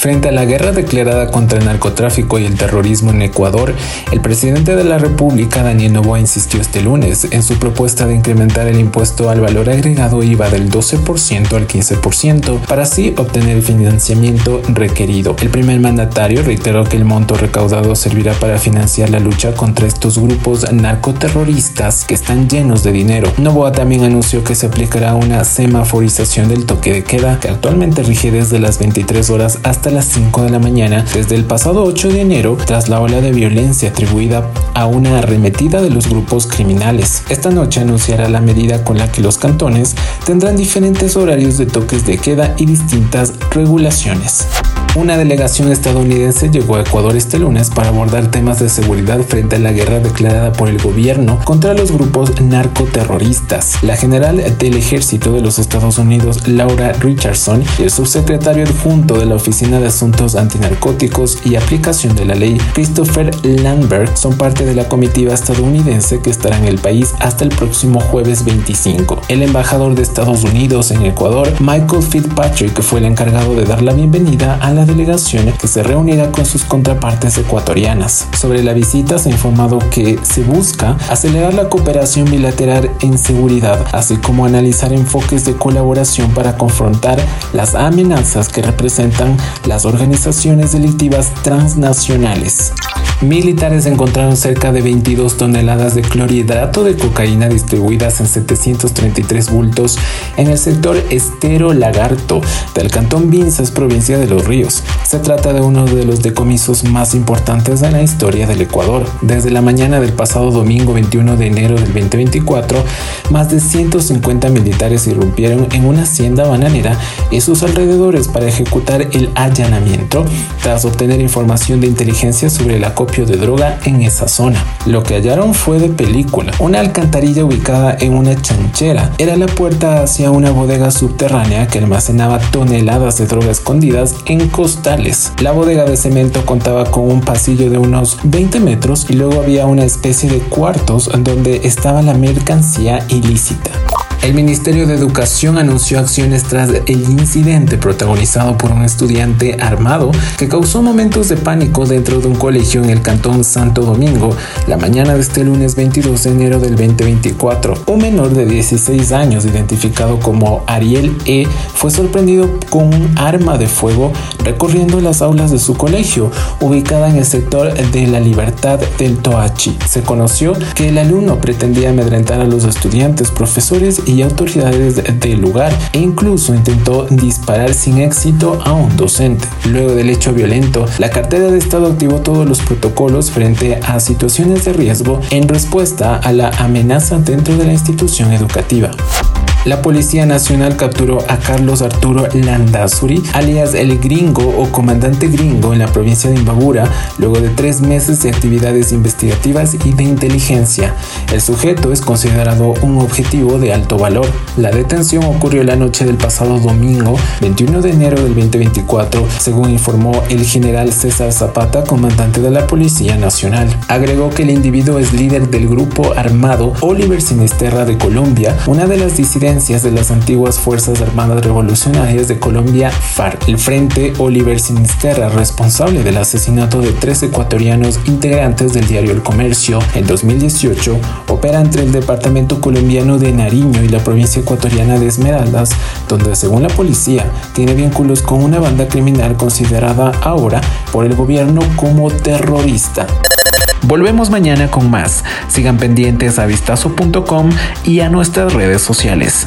Frente a la guerra declarada contra el narcotráfico y el terrorismo en Ecuador, el presidente de la República, Daniel Novoa, insistió este lunes en su propuesta de incrementar el impuesto al valor agregado IVA del 12% al 15% para así obtener el financiamiento requerido. El primer mandatario reiteró que el monto recaudado servirá para financiar la lucha contra estos grupos narcoterroristas que están llenos de dinero. Novoa también anunció que se aplicará una semaforización del toque de queda que actualmente rige desde las 23 horas hasta las 5 de la mañana desde el pasado 8 de enero tras la ola de violencia atribuida a una arremetida de los grupos criminales. Esta noche anunciará la medida con la que los cantones tendrán diferentes horarios de toques de queda y distintas regulaciones. Una delegación estadounidense llegó a Ecuador este lunes para abordar temas de seguridad frente a la guerra declarada por el gobierno contra los grupos narcoterroristas. La general del ejército de los Estados Unidos, Laura Richardson, y el subsecretario adjunto de la Oficina de Asuntos Antinarcóticos y Aplicación de la Ley, Christopher Landberg, son parte de la comitiva estadounidense que estará en el país hasta el próximo jueves 25. El embajador de Estados Unidos en Ecuador, Michael Fitzpatrick, fue el encargado de dar la bienvenida a la delegación que se reunirá con sus contrapartes ecuatorianas. Sobre la visita se ha informado que se busca acelerar la cooperación bilateral en seguridad, así como analizar enfoques de colaboración para confrontar las amenazas que representan las organizaciones delictivas transnacionales. Militares encontraron cerca de 22 toneladas de clorhidrato de cocaína distribuidas en 733 bultos en el sector Estero Lagarto del cantón Vinzas, provincia de Los Ríos. Se trata de uno de los decomisos más importantes de la historia del Ecuador. Desde la mañana del pasado domingo 21 de enero del 2024, más de 150 militares irrumpieron en una hacienda bananera y sus alrededores para ejecutar el allanamiento tras obtener información de inteligencia sobre la copia de droga en esa zona. Lo que hallaron fue de película, una alcantarilla ubicada en una chanchera. Era la puerta hacia una bodega subterránea que almacenaba toneladas de droga escondidas en La bodega de cemento contaba con un pasillo de unos 20 metros y luego había una especie de cuartos donde estaba la mercancía ilícita. El Ministerio de Educación anunció acciones tras el incidente protagonizado por un estudiante armado que causó momentos de pánico dentro de un colegio en el cantón Santo Domingo la mañana de este lunes 22 de enero del 2024. Un menor de 16 años identificado como Ariel E fue sorprendido con un arma de fuego recorriendo las aulas de su colegio ubicada en el sector de la Libertad del Toachi. Se conoció que el alumno pretendía amedrentar a los estudiantes, profesores y autoridades del lugar e incluso intentó disparar sin éxito a un docente. Luego del hecho violento, la cartera de Estado activó todos los protocolos frente a situaciones de riesgo en respuesta a la amenaza dentro de la institución educativa. La Policía Nacional capturó a Carlos Arturo Landazuri, alias el Gringo o Comandante Gringo en la provincia de Imbabura, luego de tres meses de actividades investigativas y de inteligencia. El sujeto es considerado un objetivo de alto valor. La detención ocurrió la noche del pasado domingo, 21 de enero del 2024, según informó el general César Zapata, comandante de la Policía Nacional. Agregó que el individuo es líder del grupo armado Oliver Sinisterra de Colombia, una de las disidencias de las antiguas Fuerzas Armadas Revolucionarias de Colombia, FARC. El Frente Oliver Sinisterra, responsable del asesinato de tres ecuatorianos integrantes del diario El Comercio en 2018, opera entre el departamento colombiano de Nariño y la provincia ecuatoriana de Esmeraldas, donde según la policía tiene vínculos con una banda criminal considerada ahora por el gobierno como terrorista. Volvemos mañana con más. Sigan pendientes a vistazo.com y a nuestras redes sociales.